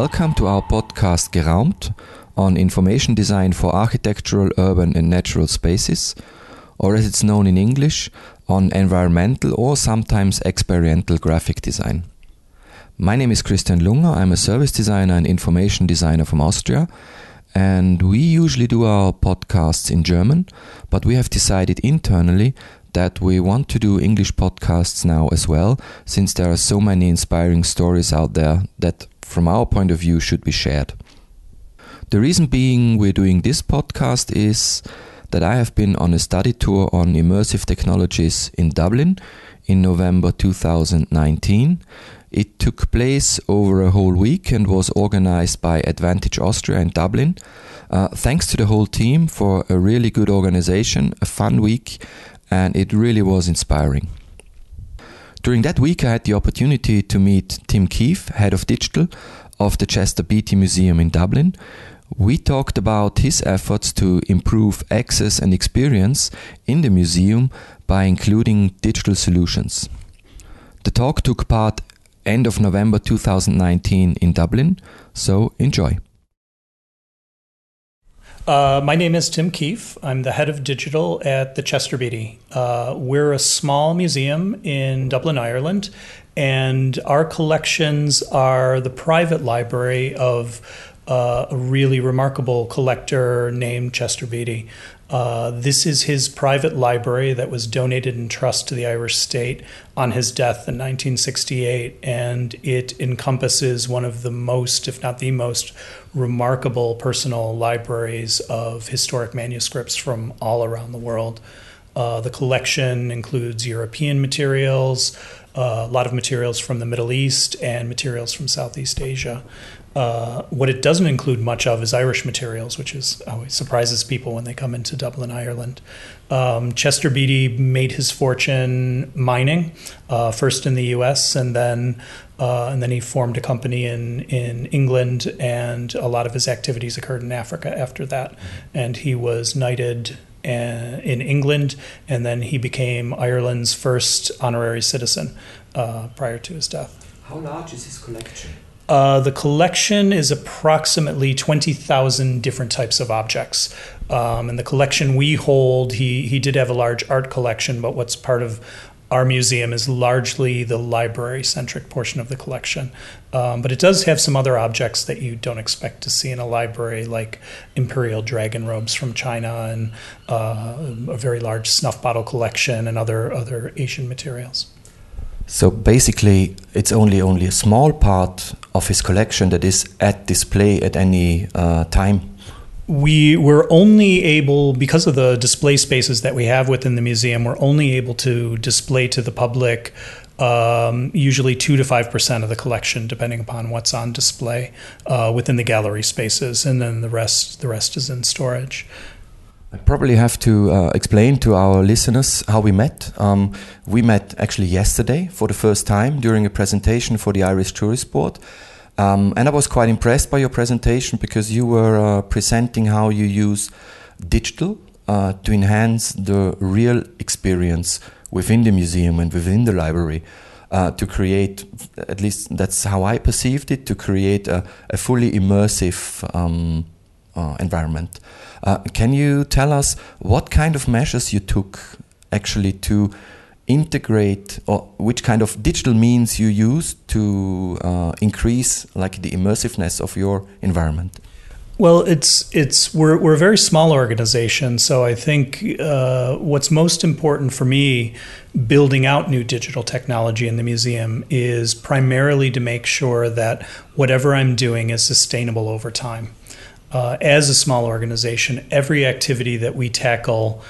Welcome to our podcast Geraumt on information design for architectural, urban, and natural spaces, or as it's known in English, on environmental or sometimes experiential graphic design. My name is Christian Lunger. I'm a service designer and information designer from Austria. And we usually do our podcasts in German, but we have decided internally that we want to do English podcasts now as well, since there are so many inspiring stories out there that, from our point of view, should be shared. The reason being we're doing this podcast is that I have been on a study tour on immersive technologies in Dublin in November 2019. It took place over a whole week and was organized by Advantage Austria in Dublin. Uh, thanks to the whole team for a really good organization, a fun week, and it really was inspiring. During that week, I had the opportunity to meet Tim Keefe, head of digital of the Chester Beatty Museum in Dublin. We talked about his efforts to improve access and experience in the museum by including digital solutions. The talk took part end of November 2019 in Dublin, so enjoy. Uh, my name is Tim Keefe. I'm the head of digital at the Chester Beatty. Uh, we're a small museum in Dublin, Ireland, and our collections are the private library of uh, a really remarkable collector named Chester Beatty. Uh, this is his private library that was donated in trust to the Irish state on his death in 1968, and it encompasses one of the most, if not the most, remarkable personal libraries of historic manuscripts from all around the world. Uh, the collection includes European materials, uh, a lot of materials from the Middle East, and materials from Southeast Asia. Uh, what it doesn't include much of is Irish materials, which is always surprises people when they come into Dublin, Ireland. Um, Chester Beatty made his fortune mining, uh, first in the U.S. and then uh, and then he formed a company in in England, and a lot of his activities occurred in Africa after that. And he was knighted uh, in England, and then he became Ireland's first honorary citizen uh, prior to his death. How large is his collection? Uh, the collection is approximately 20,000 different types of objects. Um, and the collection we hold, he, he did have a large art collection, but what's part of our museum is largely the library centric portion of the collection. Um, but it does have some other objects that you don't expect to see in a library, like imperial dragon robes from China and uh, a very large snuff bottle collection and other, other Asian materials. So basically, it's only only a small part of his collection that is at display at any uh, time. We were only able, because of the display spaces that we have within the museum, we're only able to display to the public um, usually two to five percent of the collection, depending upon what's on display uh, within the gallery spaces, and then the rest the rest is in storage. I probably have to uh, explain to our listeners how we met. Um, we met actually yesterday for the first time during a presentation for the Irish Tourist Board. Um, and I was quite impressed by your presentation because you were uh, presenting how you use digital uh, to enhance the real experience within the museum and within the library. Uh, to create, at least that's how I perceived it, to create a, a fully immersive um, uh, environment. Uh, can you tell us what kind of measures you took actually to integrate or which kind of digital means you use to uh, increase like the immersiveness of your environment? Well, it's it's we're we're a very small organization, so I think uh, what's most important for me building out new digital technology in the museum is primarily to make sure that whatever I'm doing is sustainable over time uh, as a small organization, every activity that we tackle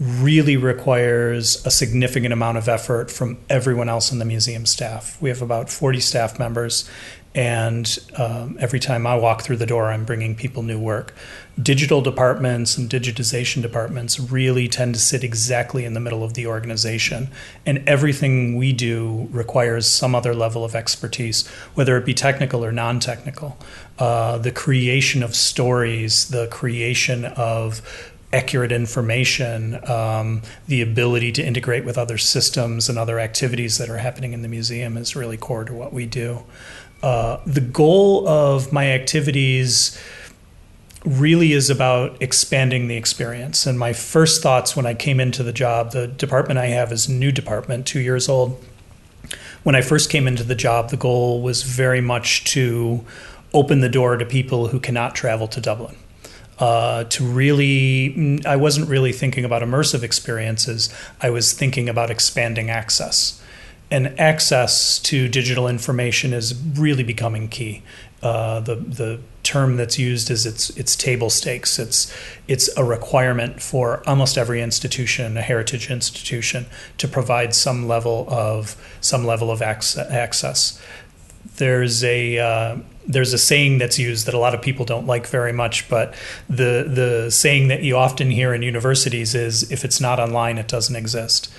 really requires a significant amount of effort from everyone else in the museum staff. We have about 40 staff members, and um, every time I walk through the door, I'm bringing people new work. Digital departments and digitization departments really tend to sit exactly in the middle of the organization, and everything we do requires some other level of expertise, whether it be technical or non technical. Uh, the creation of stories, the creation of accurate information, um, the ability to integrate with other systems and other activities that are happening in the museum is really core to what we do. Uh, the goal of my activities really is about expanding the experience. And my first thoughts when I came into the job, the department I have is new department, two years old. When I first came into the job, the goal was very much to open the door to people who cannot travel to Dublin. Uh, to really, I wasn't really thinking about immersive experiences. I was thinking about expanding access. And access to digital information is really becoming key. Uh, the the term that's used is it's it's table stakes. It's it's a requirement for almost every institution, a heritage institution, to provide some level of some level of access. There's a uh, there's a saying that's used that a lot of people don't like very much, but the the saying that you often hear in universities is if it's not online, it doesn't exist.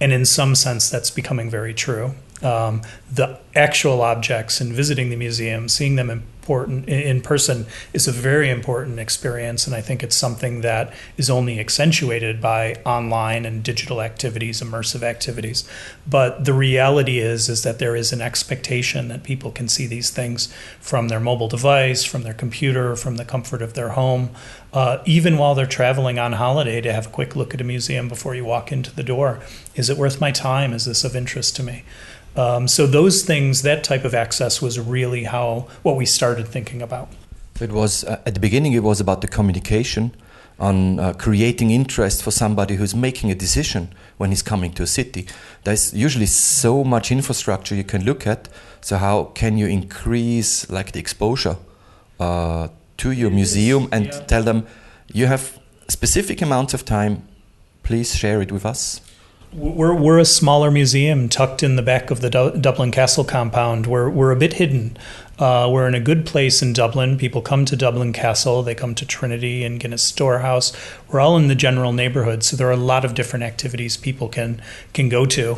And in some sense, that's becoming very true um, the actual objects and visiting the museum, seeing them important in person is a very important experience, and I think it's something that is only accentuated by online and digital activities, immersive activities. But the reality is is that there is an expectation that people can see these things from their mobile device, from their computer, from the comfort of their home, uh, even while they're traveling on holiday. To have a quick look at a museum before you walk into the door, is it worth my time? Is this of interest to me? Um, so those things, that type of access was really how what we started thinking about. It was uh, at the beginning. It was about the communication on uh, creating interest for somebody who's making a decision when he's coming to a city. There's usually so much infrastructure you can look at. So how can you increase like the exposure uh, to your museum and yeah. tell them you have specific amounts of time? Please share it with us. We're, we're a smaller museum tucked in the back of the du- Dublin Castle compound. We're, we're a bit hidden. Uh, we're in a good place in Dublin. People come to Dublin Castle, they come to Trinity and Guinness Storehouse. We're all in the general neighborhood, so there are a lot of different activities people can can go to.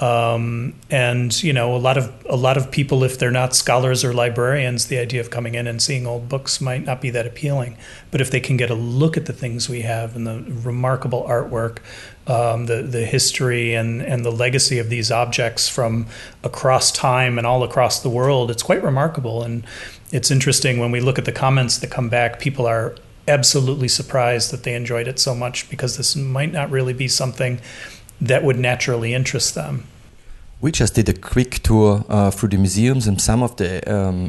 Um, and you know, a lot of a lot of people, if they're not scholars or librarians, the idea of coming in and seeing old books might not be that appealing. But if they can get a look at the things we have and the remarkable artwork, um, the the history and and the legacy of these objects from across time and all across the world, it's quite remarkable. And it's interesting when we look at the comments that come back. People are absolutely surprised that they enjoyed it so much because this might not really be something that would naturally interest them. We just did a quick tour uh, through the museums and some of the um,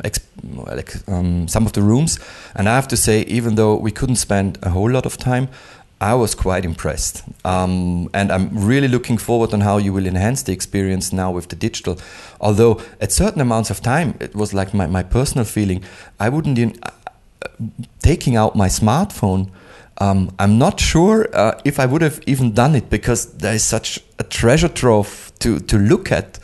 um, some of the rooms, and I have to say, even though we couldn't spend a whole lot of time, I was quite impressed. Um, and I'm really looking forward on how you will enhance the experience now with the digital. Although at certain amounts of time, it was like my, my personal feeling, I wouldn't even, uh, taking out my smartphone um, I'm not sure uh, if I would have even done it because there is such a treasure trove to, to look at.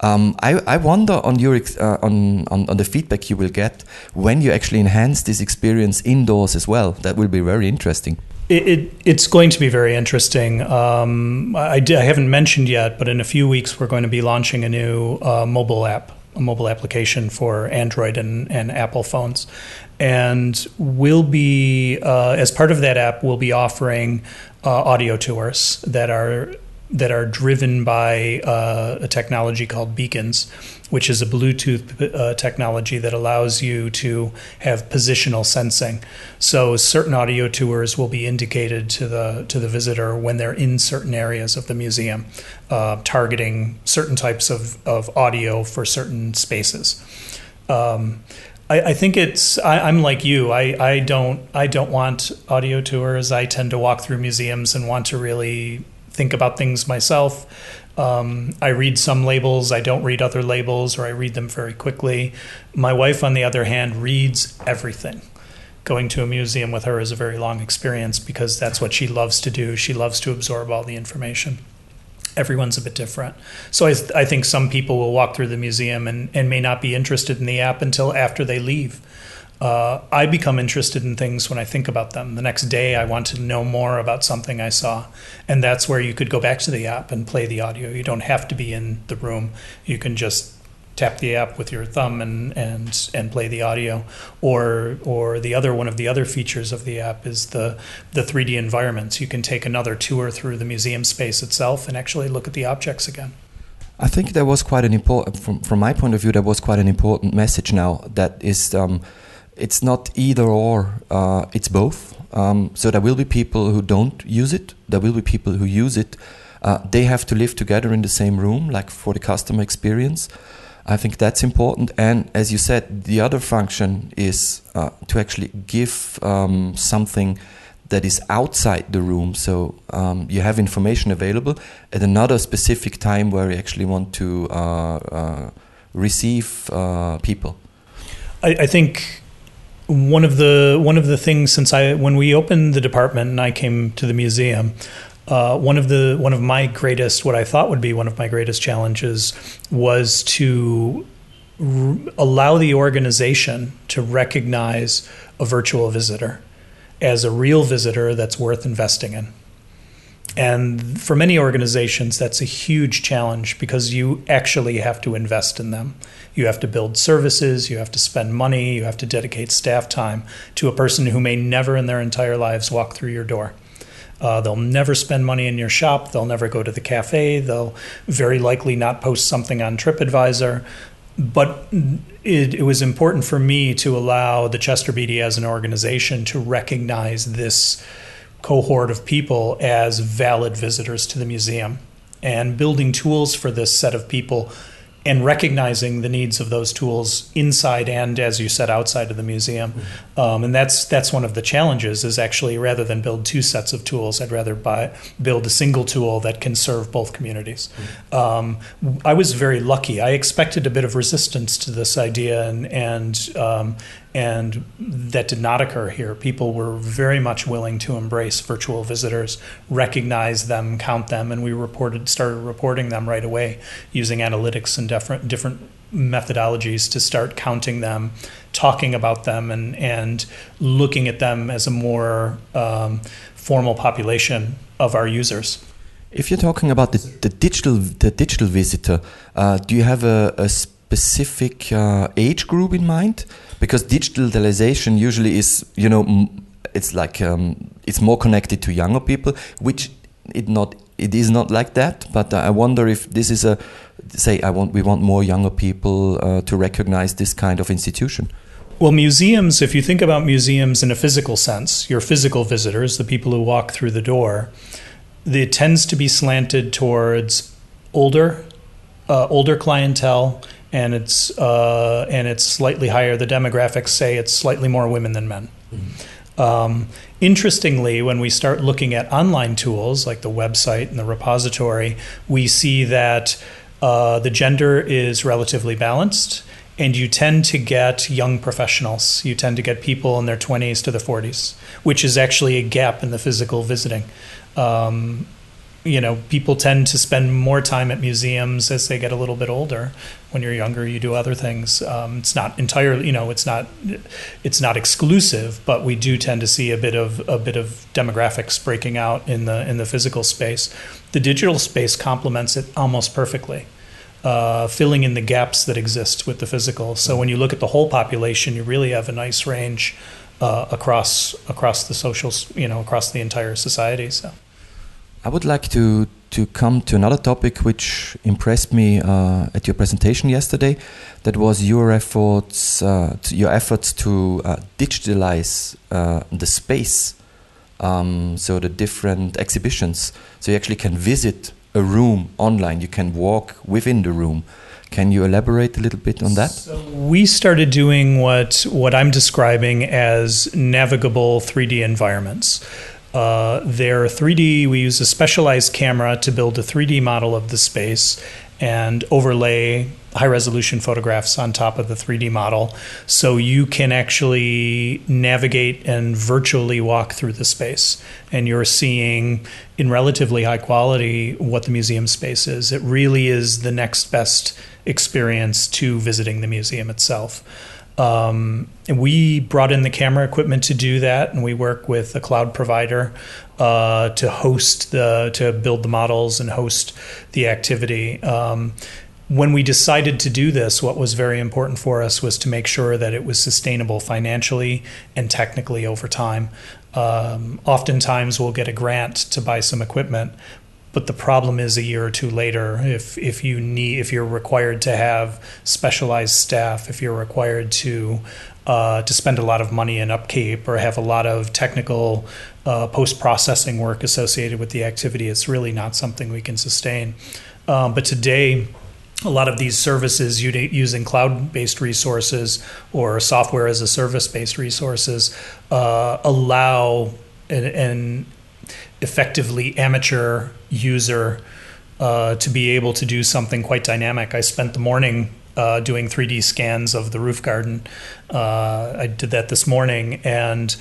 Um, I, I wonder on your uh, on, on, on the feedback you will get when you actually enhance this experience indoors as well. That will be very interesting. It, it, it's going to be very interesting. Um, I, I, haven't mentioned yet, but in a few weeks we're going to be launching a new uh, mobile app, a mobile application for Android and, and Apple phones, and we'll be uh, as part of that app we'll be offering uh, audio tours that are that are driven by uh, a technology called beacons which is a bluetooth uh, technology that allows you to have positional sensing. So certain audio tours will be indicated to the to the visitor when they're in certain areas of the museum uh, targeting certain types of, of audio for certain spaces. Um, I, I think it's. I, am like you. I, I don't. I don't want audio tours. I tend to walk through museums and want to really think about things myself. Um, I read some labels. I don't read other labels, or I read them very quickly. My wife, on the other hand, reads everything. Going to a museum with her is a very long experience because that's what she loves to do. She loves to absorb all the information everyone's a bit different. So I, I think some people will walk through the museum and, and may not be interested in the app until after they leave. Uh, I become interested in things when I think about them. The next day, I want to know more about something I saw. And that's where you could go back to the app and play the audio. You don't have to be in the room. You can just tap the app with your thumb and and and play the audio or or the other one of the other features of the app is the the 3D environments you can take another tour through the museum space itself and actually look at the objects again I think there was quite an important, from, from my point of view, there was quite an important message now that is, um, it's not either or, uh, it's both. Um, so there will be people who don't use it, there will be people who use it. Uh, they have to live together in the same room, like for the customer experience. I think that's important. And as you said, the other function is uh, to actually give um, something that is outside the room. So um, you have information available at another specific time where you actually want to uh, uh, receive uh, people. I, I, think one of the one of the things since I when we opened the department and I came to the museum. Uh, one of the one of my greatest, what I thought would be one of my greatest challenges, was to r- allow the organization to recognize a virtual visitor as a real visitor that's worth investing in. And for many organizations, that's a huge challenge because you actually have to invest in them. You have to build services, you have to spend money, you have to dedicate staff time to a person who may never in their entire lives walk through your door. Uh, they'll never spend money in your shop. They'll never go to the cafe. They'll very likely not post something on TripAdvisor but it, it, was important for me to allow the Chester Beatty as an organization to recognize this cohort of people as valid visitors to the museum and building tools for this set of people and recognizing the needs of those tools inside and, as you said, outside of the museum. Mm-hmm. Um, and that's that's one of the challenges. Is actually rather than build two sets of tools, I'd rather buy build a single tool that can serve both communities. Mm-hmm. Um, I was very lucky. I expected a bit of resistance to this idea, and and um, and that did not occur here. People were very much willing to embrace virtual visitors, recognize them, count them, and we reported started reporting them right away using analytics and different different methodologies to start counting them, talking about them, and and looking at them as a more um, formal population of our users. If you're talking about the, the digital the digital visitor, uh, do you have a, a specific uh, age group in mind? Because digitalization usually is you know it's like um, it's more connected to younger people which it not it is not like that. But i wonder if this is a say i want we want more younger people uh, to recognize this kind of institution. Well, museums, if you think about museums in a physical sense, your physical visitors, the people who walk through the door, it tends to be slanted towards older, uh, older clientele and it's uh, and it's slightly higher. The demographics say it's slightly more women than men. Mm-hmm. Um, interestingly, when we start looking at online tools like the website and the repository, we see that uh, the gender is relatively balanced, and you tend to get young professionals. You tend to get people in their 20s to the 40s, which is actually a gap in the physical visiting. Um, you know, people tend to spend more time at museums as they get a little bit older. When you're younger, you do other things. Um, it's not entirely, you know, it's not, it's not exclusive, but we do tend to see a bit of a bit of demographics breaking out in the in the physical space. The digital space complements it almost perfectly. Uh, filling in the gaps that exist with the physical. So when you look at the whole population, you really have a nice range uh, across across the social, you know, across the entire society. So. I would like to to come to another topic which impressed me uh, at your presentation yesterday. That was your efforts, uh, your efforts to uh, digitalize uh, the space, um, so the different exhibitions. So you actually can visit a room online. You can walk within the room. Can you elaborate a little bit on that? So we started doing what what I'm describing as navigable 3D environments. Uh, they're 3D. We use a specialized camera to build a 3D model of the space and overlay high resolution photographs on top of the 3D model. So you can actually navigate and virtually walk through the space. And you're seeing in relatively high quality what the museum space is. It really is the next best experience to visiting the museum itself. Um, and we brought in the camera equipment to do that, and we work with a cloud provider uh, to host the to build the models and host the activity. Um, when we decided to do this, what was very important for us was to make sure that it was sustainable financially and technically over time. Um, oftentimes, we'll get a grant to buy some equipment, but the problem is a year or two later if if you need if you're required to have specialized staff if you're required to uh, to spend a lot of money in upkeep or have a lot of technical uh, post processing work associated with the activity it's really not something we can sustain. Um, but today a lot of these services using cloud based resources or software as a service based resources uh, allow an, an, effectively amateur user uh, to be able to do something quite dynamic. I spent the morning uh, doing 3D scans of the roof garden. Uh, I did that this morning, and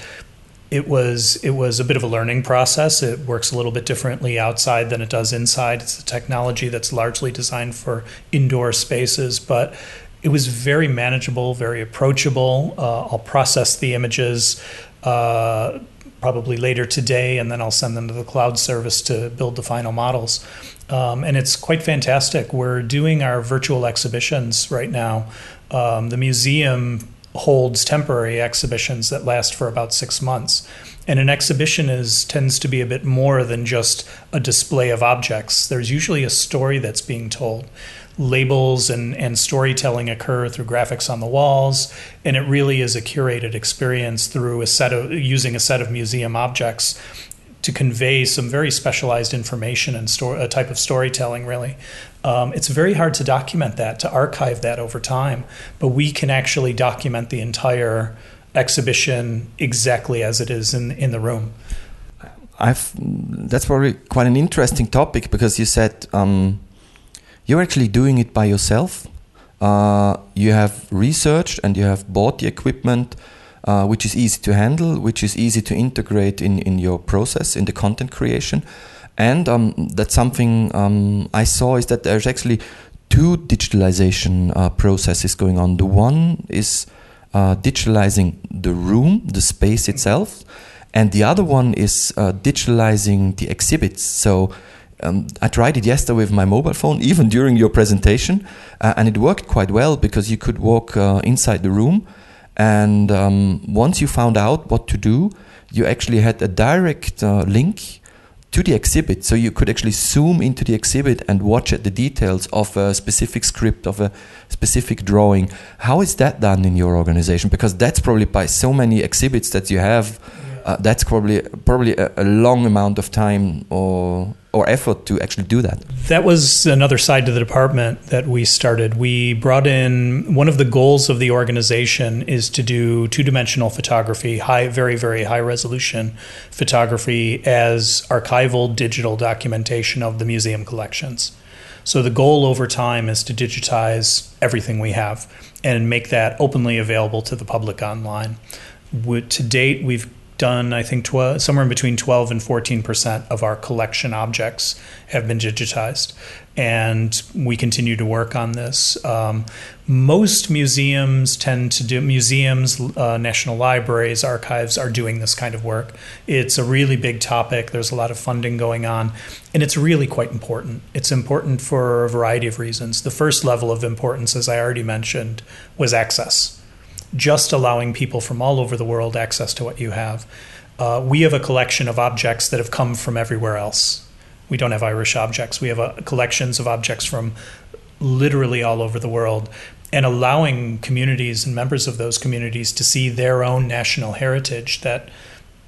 it was it was a bit of a learning process. It works a little bit differently outside than it does inside. It's a technology that's largely designed for indoor spaces, but it was very manageable, very approachable. Uh, I'll process the images uh, probably later today, and then I'll send them to the cloud service to build the final models. Um, and it's quite fantastic. We're doing our virtual exhibitions right now. Um, the museum holds temporary exhibitions that last for about six months. And an exhibition is tends to be a bit more than just a display of objects. There's usually a story that's being told. Labels and, and storytelling occur through graphics on the walls, and it really is a curated experience through a set of using a set of museum objects to convey some very specialized information and sto- a type of storytelling, really. Um, it's very hard to document that, to archive that over time, but we can actually document the entire exhibition exactly as it is in, in the room. I've, that's probably quite an interesting topic because you said um, you're actually doing it by yourself. Uh, you have researched and you have bought the equipment, uh, which is easy to handle, which is easy to integrate in, in your process, in the content creation. And um, that's something um, I saw is that there's actually two digitalization uh, processes going on. The one is uh, digitalizing the room, the space itself, and the other one is uh, digitalizing the exhibits. So um, I tried it yesterday with my mobile phone, even during your presentation, uh, and it worked quite well because you could walk uh, inside the room. And um, once you found out what to do, you actually had a direct uh, link to the exhibit. So you could actually zoom into the exhibit and watch at the details of a specific script, of a specific drawing. How is that done in your organization? Because that's probably by so many exhibits that you have uh, that's probably probably a, a, long amount of time or or effort to actually do that. That was another side to the department that we started. We brought in one of the goals of the organization is to do two-dimensional photography, high very very high resolution photography as archival digital documentation of the museum collections. So the goal over time is to digitize everything we have and make that openly available to the public online. To date, we've done, I think, tw- somewhere in between 12 and 14 percent of our collection objects have been digitized. And we continue to work on this. Um, most museums tend to do, museums, uh, national libraries, archives are doing this kind of work. It's a really big topic. There's a lot of funding going on, and it's really quite important. It's important for a variety of reasons. The first level of importance, as I already mentioned, was access just allowing people from all over the world access to what you have. Uh, we have a collection of objects that have come from everywhere else. We don't have Irish objects. We have a, collections of objects from literally all over the world, and allowing communities and members of those communities to see their own national heritage that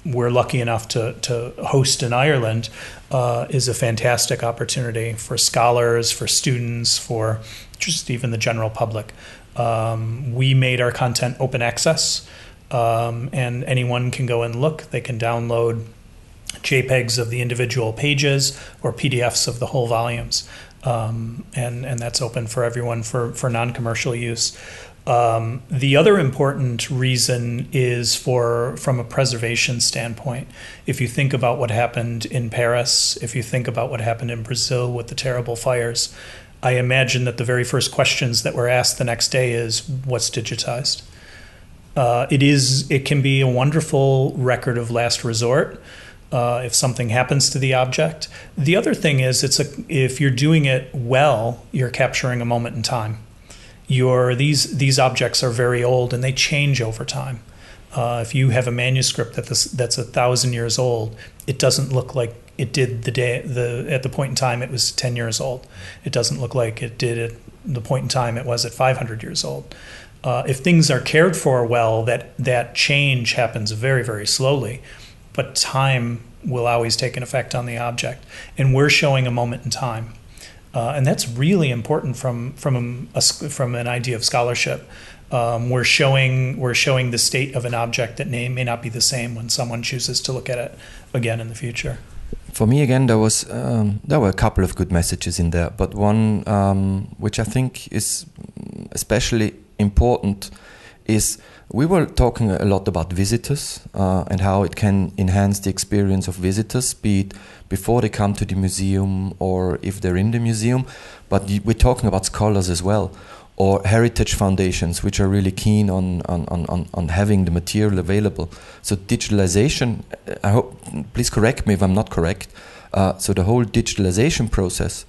we're lucky enough to, to host in Ireland uh, is a fantastic opportunity for scholars, for students, for just even the general public. Um, we made our content open access, um, and anyone can go and look. They can download JPEGs of the individual pages or PDFs of the whole volumes, um, and and that's open for everyone for for non-commercial use. Um, the other important reason is for from a preservation standpoint. If you think about what happened in Paris, if you think about what happened in Brazil with the terrible fires, I imagine that the very first questions that were asked the next day is what's digitized. Uh, it is. It can be a wonderful record of last resort uh, if something happens to the object. The other thing is, it's a if you're doing it well, you're capturing a moment in time. Your these these objects are very old and they change over time. Uh, if you have a manuscript that this, that's a thousand years old, it doesn't look like it did the day the at the point in time it was 10 years old. It doesn't look like it did at the point in time it was at 500 years old. Uh, if things are cared for well, that that change happens very very slowly, but time will always take an effect on the object, and we're showing a moment in time. Uh, and that's really important from from a, from an idea of scholarship. Um, we're showing we're showing the state of an object that may, may not be the same when someone chooses to look at it again in the future. For me, again, there was um, there were a couple of good messages in there, but one um, which I think is especially important is we were talking a lot about visitors uh, and how it can enhance the experience of visitors, be it before they come to the museum or if they're in the museum. But we're talking about scholars as well, or heritage foundations, which are really keen on, on, on, on having the material available. So, digitalization, I hope, please correct me if I'm not correct. Uh, so, the whole digitalization process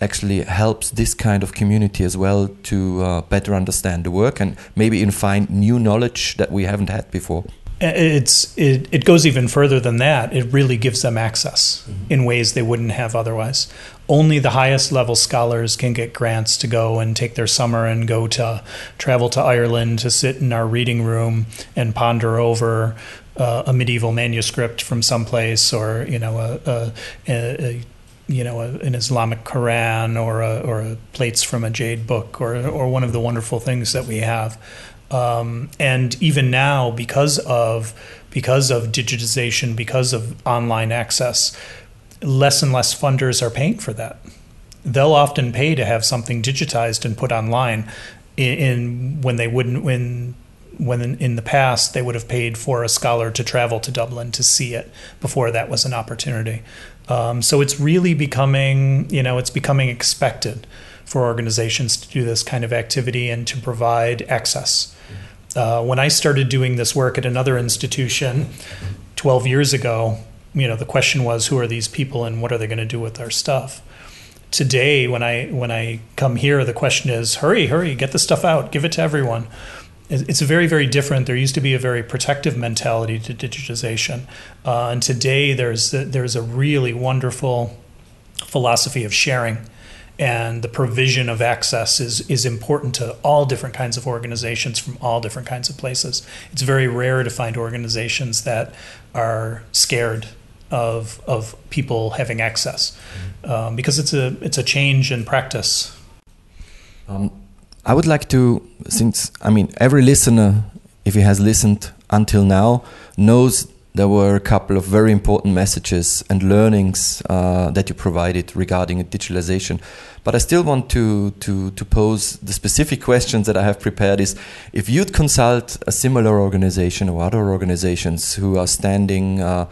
actually helps this kind of community as well to uh, better understand the work and maybe even find new knowledge that we haven't had before. It's it, it goes even further than that. It really gives them access mm-hmm. in ways they wouldn't have otherwise. Only the highest level scholars can get grants to go and take their summer and go to travel to Ireland to sit in our reading room and ponder over uh, a medieval manuscript from someplace or you know a, a, a you know, a, an Islamic Quran or a, or a plates from a jade book or or one of the wonderful things that we have. Um, and even now, because of because of digitization, because of online access, less and less funders are paying for that. They'll often pay to have something digitized and put online, in, in when they wouldn't when when in, the past they would have paid for a scholar to travel to Dublin to see it before that was an opportunity. Um, so it's really becoming, you know, it's becoming expected for organizations to do this kind of activity and to provide access. Uh, when I started doing this work at another institution 12 years ago, you know, the question was, who are these people and what are they going to do with our stuff? Today, when I when I come here, the question is, hurry, hurry, get the stuff out, give it to everyone. It's very very different. There used to be a very protective mentality to digitization. Uh, and today there's there's a really wonderful philosophy of sharing. And the provision of access is is important to all different kinds of organizations from all different kinds of places. It's very rare to find organizations that are scared of of people having access um, because it's a it's a change in practice um, I would like to, since I mean, every listener, if he has listened until now, knows there were a couple of very important messages and learnings uh, that you provided regarding digitalization. But I still want to, to, to pose the specific questions that I have prepared is if you'd consult a similar organization or other organizations who are standing uh,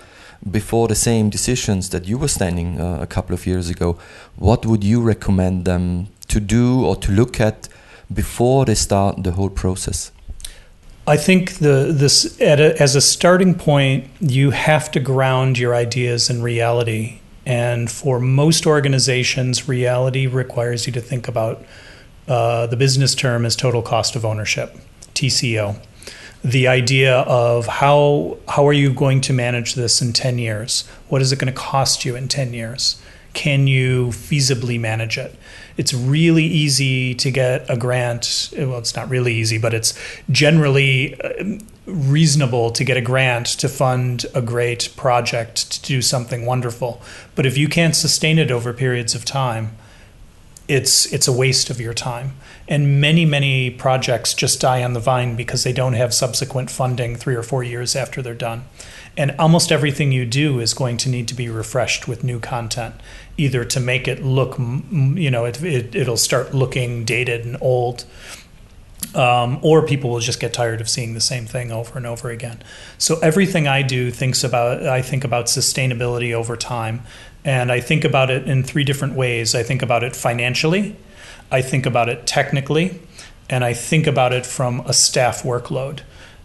before the same decisions that you were standing uh, a couple of years ago, what would you recommend them to do or to look at before they start the whole process? I think the this a, as a starting point, you have to ground your ideas in reality. And for most organizations, reality requires you to think about uh, the business term as total cost of ownership, TCO. The idea of how how are you going to manage this in ten years? What is it going to cost you in ten years? Can you feasibly manage it? it's really easy to get a grant. Well, it's not really easy, but it's generally uh, reasonable to get a grant to fund a great project to do something wonderful. But if you can't sustain it over periods of time, it's it's a waste of your time. And many many projects just die on the vine because they don't have subsequent funding 3 or 4 years after they're done. And almost everything you do is going to need to be refreshed with new content either to make it look, you know, it, it, it'll start looking dated and old. Um, or people will just get tired of seeing the same thing over and over again. So everything I do thinks about I think about sustainability over time, and I think about it in three different ways. I think about it financially, I think about it technically, and I think about it from a staff workload.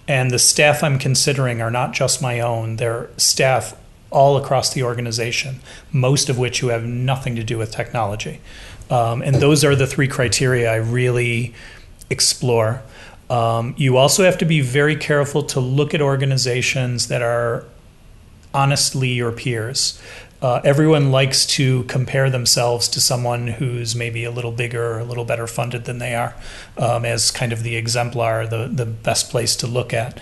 And the staff I'm considering are not just my own; they're staff all across the organization, most of which who have nothing to do with technology. Um, and those are the three criteria I really explore. Um, you also have to be very careful to look at organizations that are honestly your peers. Uh, everyone likes to compare themselves to someone who's maybe a little bigger or a little better funded than they are um, as kind of the exemplar, the, the best place to look at.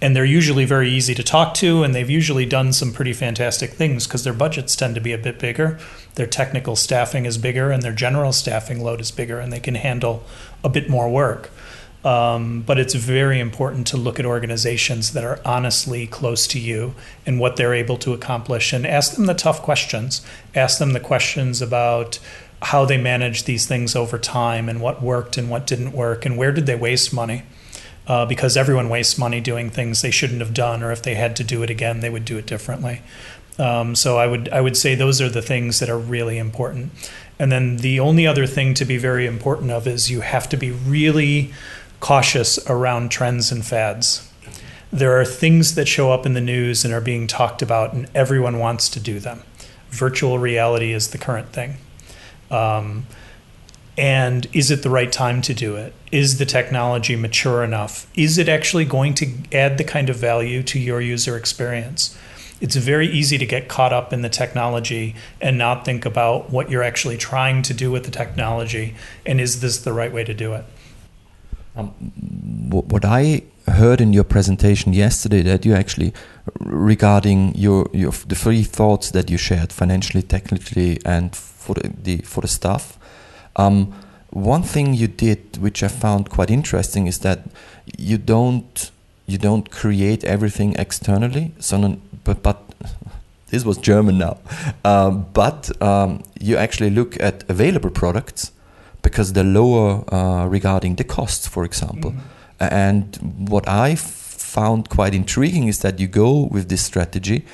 And they're usually very easy to talk to, and they've usually done some pretty fantastic things because their budgets tend to be a bit bigger. Their technical staffing is bigger, and their general staffing load is bigger, and they can handle a bit more work. Um, but it's very important to look at organizations that are honestly close to you and what they're able to accomplish and ask them the tough questions. Ask them the questions about how they manage these things over time and what worked and what didn't work and where did they waste money. Uh, because everyone wastes money doing things they shouldn't have done, or if they had to do it again, they would do it differently. Um, so I would I would say those are the things that are really important. And then the only other thing to be very important of is you have to be really cautious around trends and fads. There are things that show up in the news and are being talked about, and everyone wants to do them. Virtual reality is the current thing. Um, and is it the right time to do it? Is the technology mature enough? Is it actually going to add the kind of value to your user experience? It's very easy to get caught up in the technology and not think about what you're actually trying to do with the technology and is this the right way to do it? Um, what I heard in your presentation yesterday that you actually regarding your, your the three thoughts that you shared financially, technically, and for the, for the staff. Um, one thing you did, which I found quite interesting, is that you don't you don't create everything externally. So, but but this was German now. Um, but um, you actually look at available products because they're lower uh, regarding the costs, for example. Mm. And what I found quite intriguing is that you go with this strategy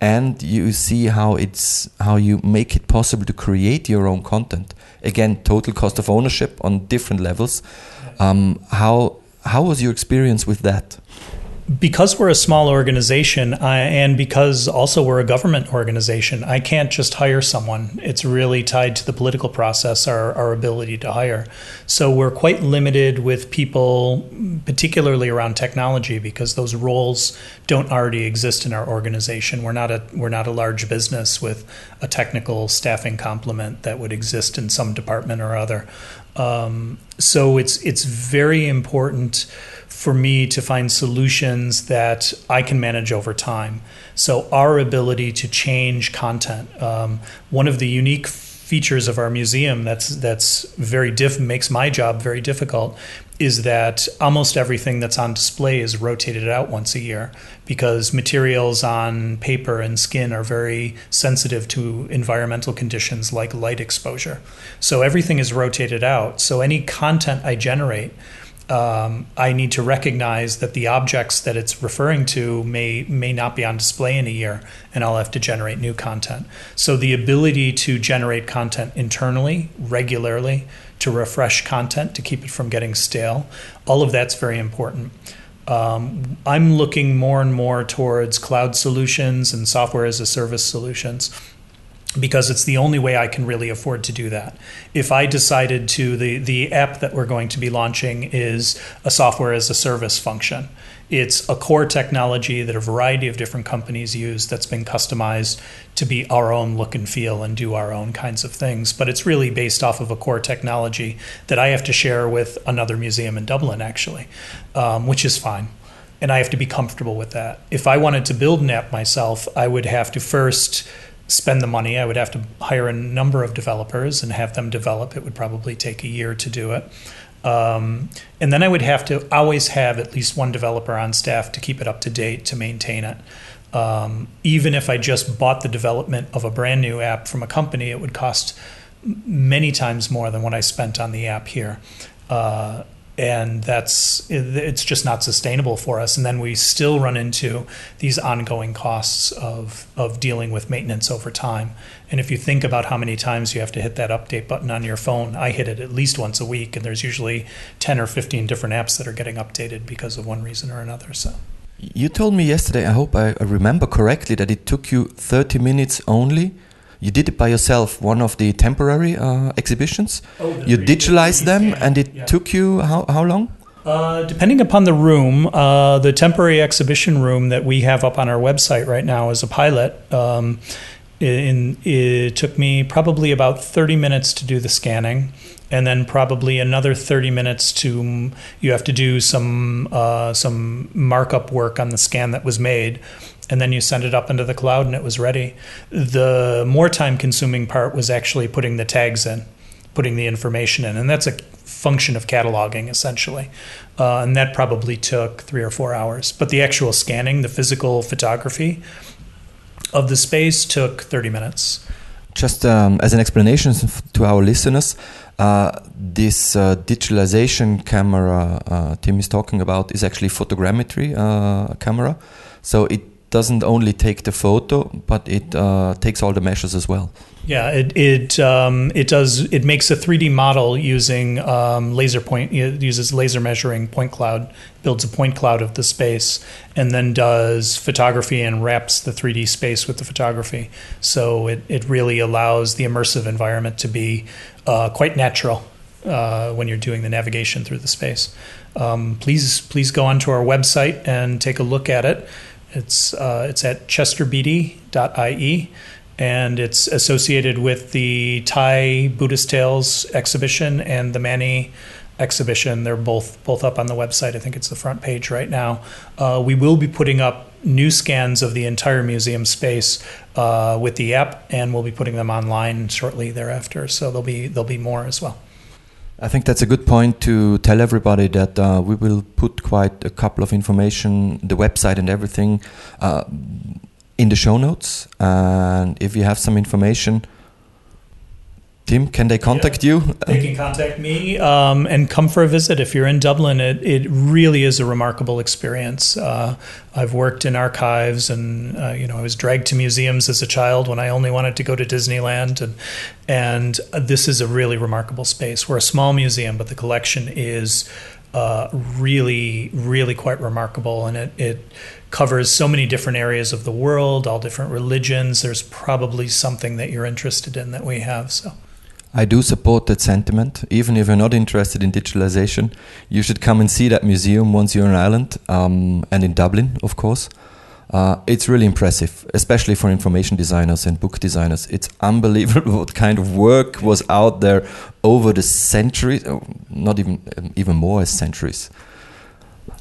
and you see how it's how you make it possible to create your own content. Again, total cost of ownership on different levels. Um, how how was your experience with that? Because we're a small organization I, and because also we're a government organization, I can't just hire someone. It's really tied to the political process, our, our ability to hire. So we're quite limited with people, particularly around technology, because those roles don't already exist in our organization. We're not a we're not a large business with a technical staffing complement that would exist in some department or other. Um, so it's it's very important for me to find solutions that I can manage over time. So, our ability to change content. Um, one of the unique features of our museum that's that's very diff makes my job very difficult is that almost everything that's on display is rotated out once a year because materials on paper and skin are very sensitive to environmental conditions like light exposure. So everything is rotated out. So any content I generate um, I need to recognize that the objects that it's referring to may may not be on display in a year, and I'll have to generate new content. So the ability to generate content internally regularly, to refresh content to keep it from getting stale, all of that's very important. Um, I'm looking more and more towards cloud solutions and software as a service solutions because it's the only way I can really afford to do that. If I decided to, the, the app that we're going to be launching is a software as a service function. It's a core technology that a variety of different companies use that's been customized to be our own look and feel and do our own kinds of things. But it's really based off of a core technology that I have to share with another museum in Dublin, actually, um, which is fine and I have to be comfortable with that. If I wanted to build an app myself, I would have to first spend the money. I would have to hire a number of developers and have them develop. It would probably take a year to do it. Um, and then I would have to always have at least one developer on staff to keep it up to date, to maintain it. Um, even if I just bought the development of a brand new app from a company, it would cost many times more than what I spent on the app here. Uh, and that's it's just not sustainable for us. And then we still run into these ongoing costs of of dealing with maintenance over time. And if you think about how many times you have to hit that update button on your phone i hit it at least once a week and there's usually 10 or 15 different apps that are getting updated because of one reason or another so. You told me yesterday i hope i remember correctly that it took you 30 minutes only you did it by yourself one of the temporary uh, exhibitions oh, you digitalized them and it yeah. took you how, how long uh, depending upon the room, uh, the temporary exhibition room that we have up on our website right now is a pilot. Um, In, it took me probably about 30 minutes to do the scanning, and then probably another 30 minutes to you have to do some uh, some markup work on the scan that was made and then you send it up into the cloud and it was ready. The more time consuming part was actually putting the tags in putting the information in and that's a function of cataloging essentially. Uh, and that probably took three or four hours. But the actual scanning the physical photography of the space took 30 minutes. Just um, as an explanation to our listeners uh, this uh, digitalization camera uh, Tim is talking about is actually photogrammetry uh, camera. So it doesn't only take the photo, but it uh, takes all the measures as well. Yeah, it it um, it does. It makes a 3D model using um, laser point. It uses laser measuring point cloud, builds a point cloud of the space, and then does photography and wraps the 3D space with the photography. So it it really allows the immersive environment to be uh, quite natural uh, when you're doing the navigation through the space. Um, please please go onto our website and take a look at it. It's uh, it's at chesterbeatty.ie and it's associated with the Thai Buddhist Tales exhibition and the Mani exhibition. They're both both up on the website. I think it's the front page right now. Uh, we will be putting up new scans of the entire museum space uh, with the app, and we'll be putting them online shortly thereafter. So there'll be there'll be more as well. I think that's a good point to tell everybody that uh, we will put quite a couple of information, the website and everything, uh, in the show notes. And if you have some information, Tim, can they contact yeah, you? They can contact me um, and come for a visit if you're in Dublin. It, it really is a remarkable experience. Uh, I've worked in archives, and uh, you know I was dragged to museums as a child when I only wanted to go to Disneyland, and and this is a really remarkable space. We're a small museum, but the collection is uh, really, really quite remarkable, and it it covers so many different areas of the world, all different religions. There's probably something that you're interested in that we have. So. I do support that sentiment. Even if you're not interested in digitalization, you should come and see that museum once you're in Ireland um, and in Dublin, of course. Uh, it's really impressive, especially for information designers and book designers. It's unbelievable what kind of work was out there over the centuries, oh, not even even more as centuries.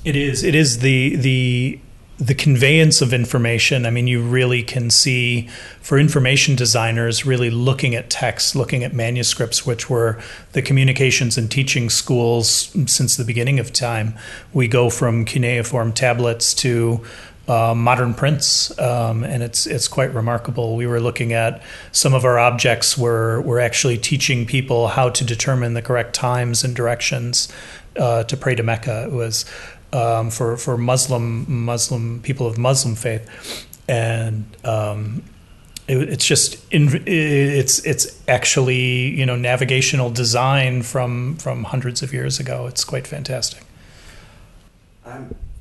It is. It is the the the conveyance of information, I mean, you really can see for information designers really looking at text, looking at manuscripts, which were the communications and teaching schools since the beginning of time. We go from cuneiform tablets to uh, modern prints, um, and it's it's quite remarkable. We were looking at some of our objects were were actually teaching people how to determine the correct times and directions uh, to pray to Mecca. It was um, for for Muslim Muslim people of Muslim faith, and um, it, it's just in, it's it's actually you know navigational design from from hundreds of years ago. It's quite fantastic.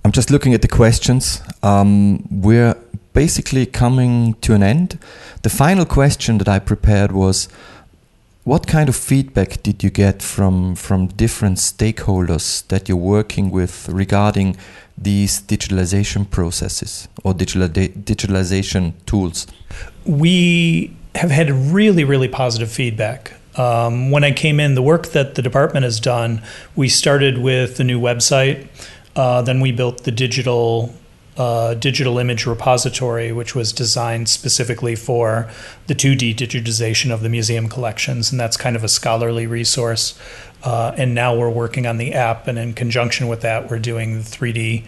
I'm just looking at the questions. Um, we're basically coming to an end. The final question that I prepared was what kind of feedback did you get from from different stakeholders that you're working with regarding these digitalization processes or digital digitalization tools? We have had really, really positive feedback. Um, when I came in, the work that the department has done, we started with the new website. Uh, then we built the digital uh, digital image repository, which was designed specifically for the 2D digitization of the museum collections. And that's kind of a scholarly resource. Uh, and now we're working on the app, and in conjunction with that, we're doing the 3D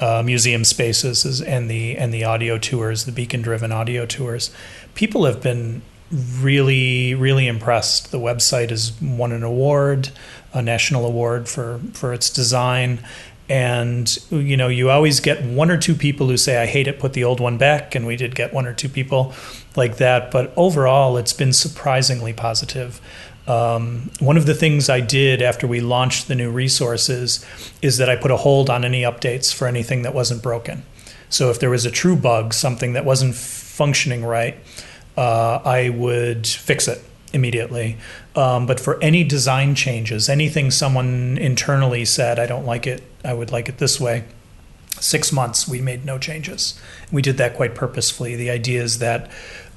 uh, museum spaces and the and the audio tours, the beacon-driven audio tours. People have been really, really impressed. The website has won an award, a national award for for its design, and you know you always get one or two people who say i hate it put the old one back. And we did get one or two people like that. But overall it's been surprisingly positive. Um, one of the things i did after we launched the new resources is that i put a hold on any updates for anything that wasn't broken. So if there was a true bug something that wasn't functioning right uh, i would fix it immediately. Um, but for any design changes, anything someone internally said, I don't like it, I would like it this way, six months, we made no changes. We did that quite purposefully. The idea is that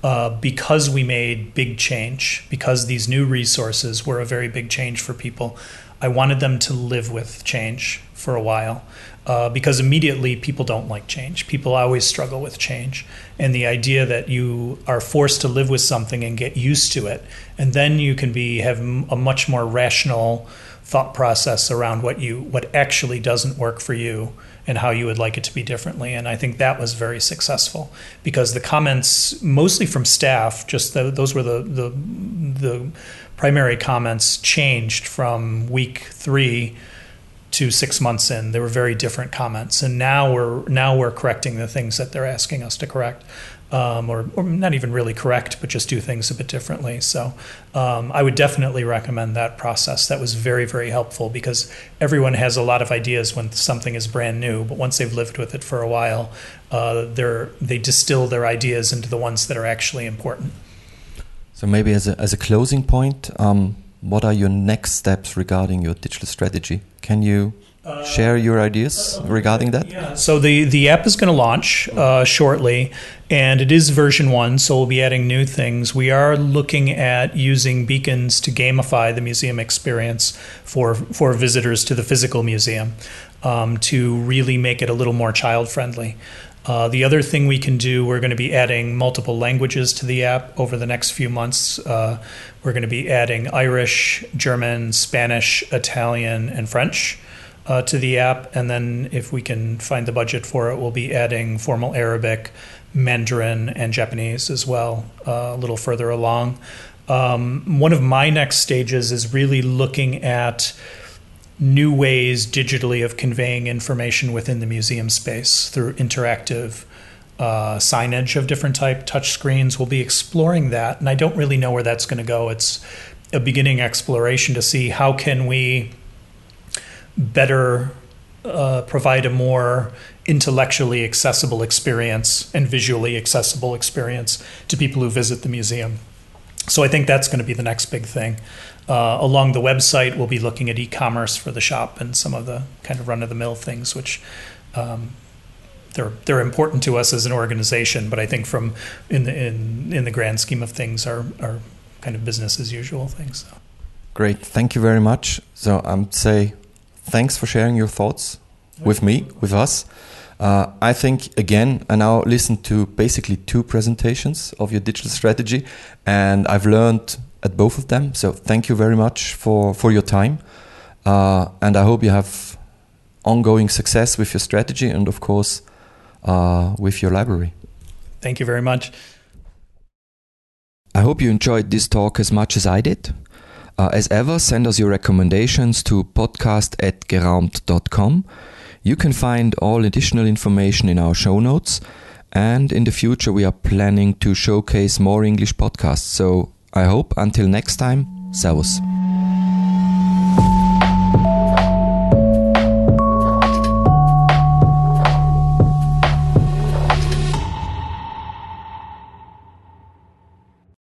uh, because we made big change, because these new resources were a very big change for people, I wanted them to live with change for a while. Uh, because immediately people don't like change. People always struggle with change. And the idea that you are forced to live with something and get used to it, and then you can be have a much more rational thought process around what you what actually doesn't work for you and how you would like it to be differently. And I think that was very successful because the comments, mostly from staff, just the, those were the, the the primary comments, changed from week three to six months in. They were very different comments, and now we're now we're correcting the things that they're asking us to correct um, or, or, not even really correct, but just do things a bit differently. So um, I would definitely recommend that process. That was very, very helpful because everyone has a lot of ideas when something is brand new, but once they've lived with it for a while, uh, they distill their ideas into the ones that are actually important. So maybe as a, as a closing point, um, what are your next steps regarding your digital strategy? Can you share your ideas regarding that? Yeah. So the the app is going to launch uh, shortly, and it is version one. So we'll be adding new things. We are looking at using beacons to gamify the museum experience for for visitors to the physical museum, um, to really make it a little more child friendly. Uh, the other thing we can do, we're going to be adding multiple languages to the app over the next few months. Uh, we're going to be adding Irish, German, Spanish, Italian, and French uh, to the app. And then, if we can find the budget for it, we'll be adding formal Arabic, Mandarin, and Japanese as well uh, a little further along. Um, one of my next stages is really looking at new ways digitally of conveying information within the museum space through interactive uh, signage of different type, touch screens. We'll be exploring that, and I don't really know where that's going to go. It's a beginning exploration to see how can we better uh, provide a more intellectually accessible experience and visually accessible experience to people who visit the museum. So I think that's going to be the next big thing. Uh, along the website, we'll be looking at e-commerce for the shop and some of the kind of run-of-the-mill things, which um, they're they're important to us as an organization. But I think from in the in in the grand scheme of things, are are kind of business as usual things. So. Great, thank you very much. So I'd say thanks for sharing your thoughts with me, with us. Uh, I think again, I now listened to basically two presentations of your digital strategy, and I've learned at both of them. So thank you very much for for your time, uh, and I hope you have ongoing success with your strategy, and of course, uh, with your library. Thank you very much. I hope you enjoyed this talk as much as I did. Uh, as ever, send us your recommendations to podcast at geraumt.com. You can find all additional information in our show notes. And in the future, we are planning to showcase more English podcasts. So I hope until next time, Servus.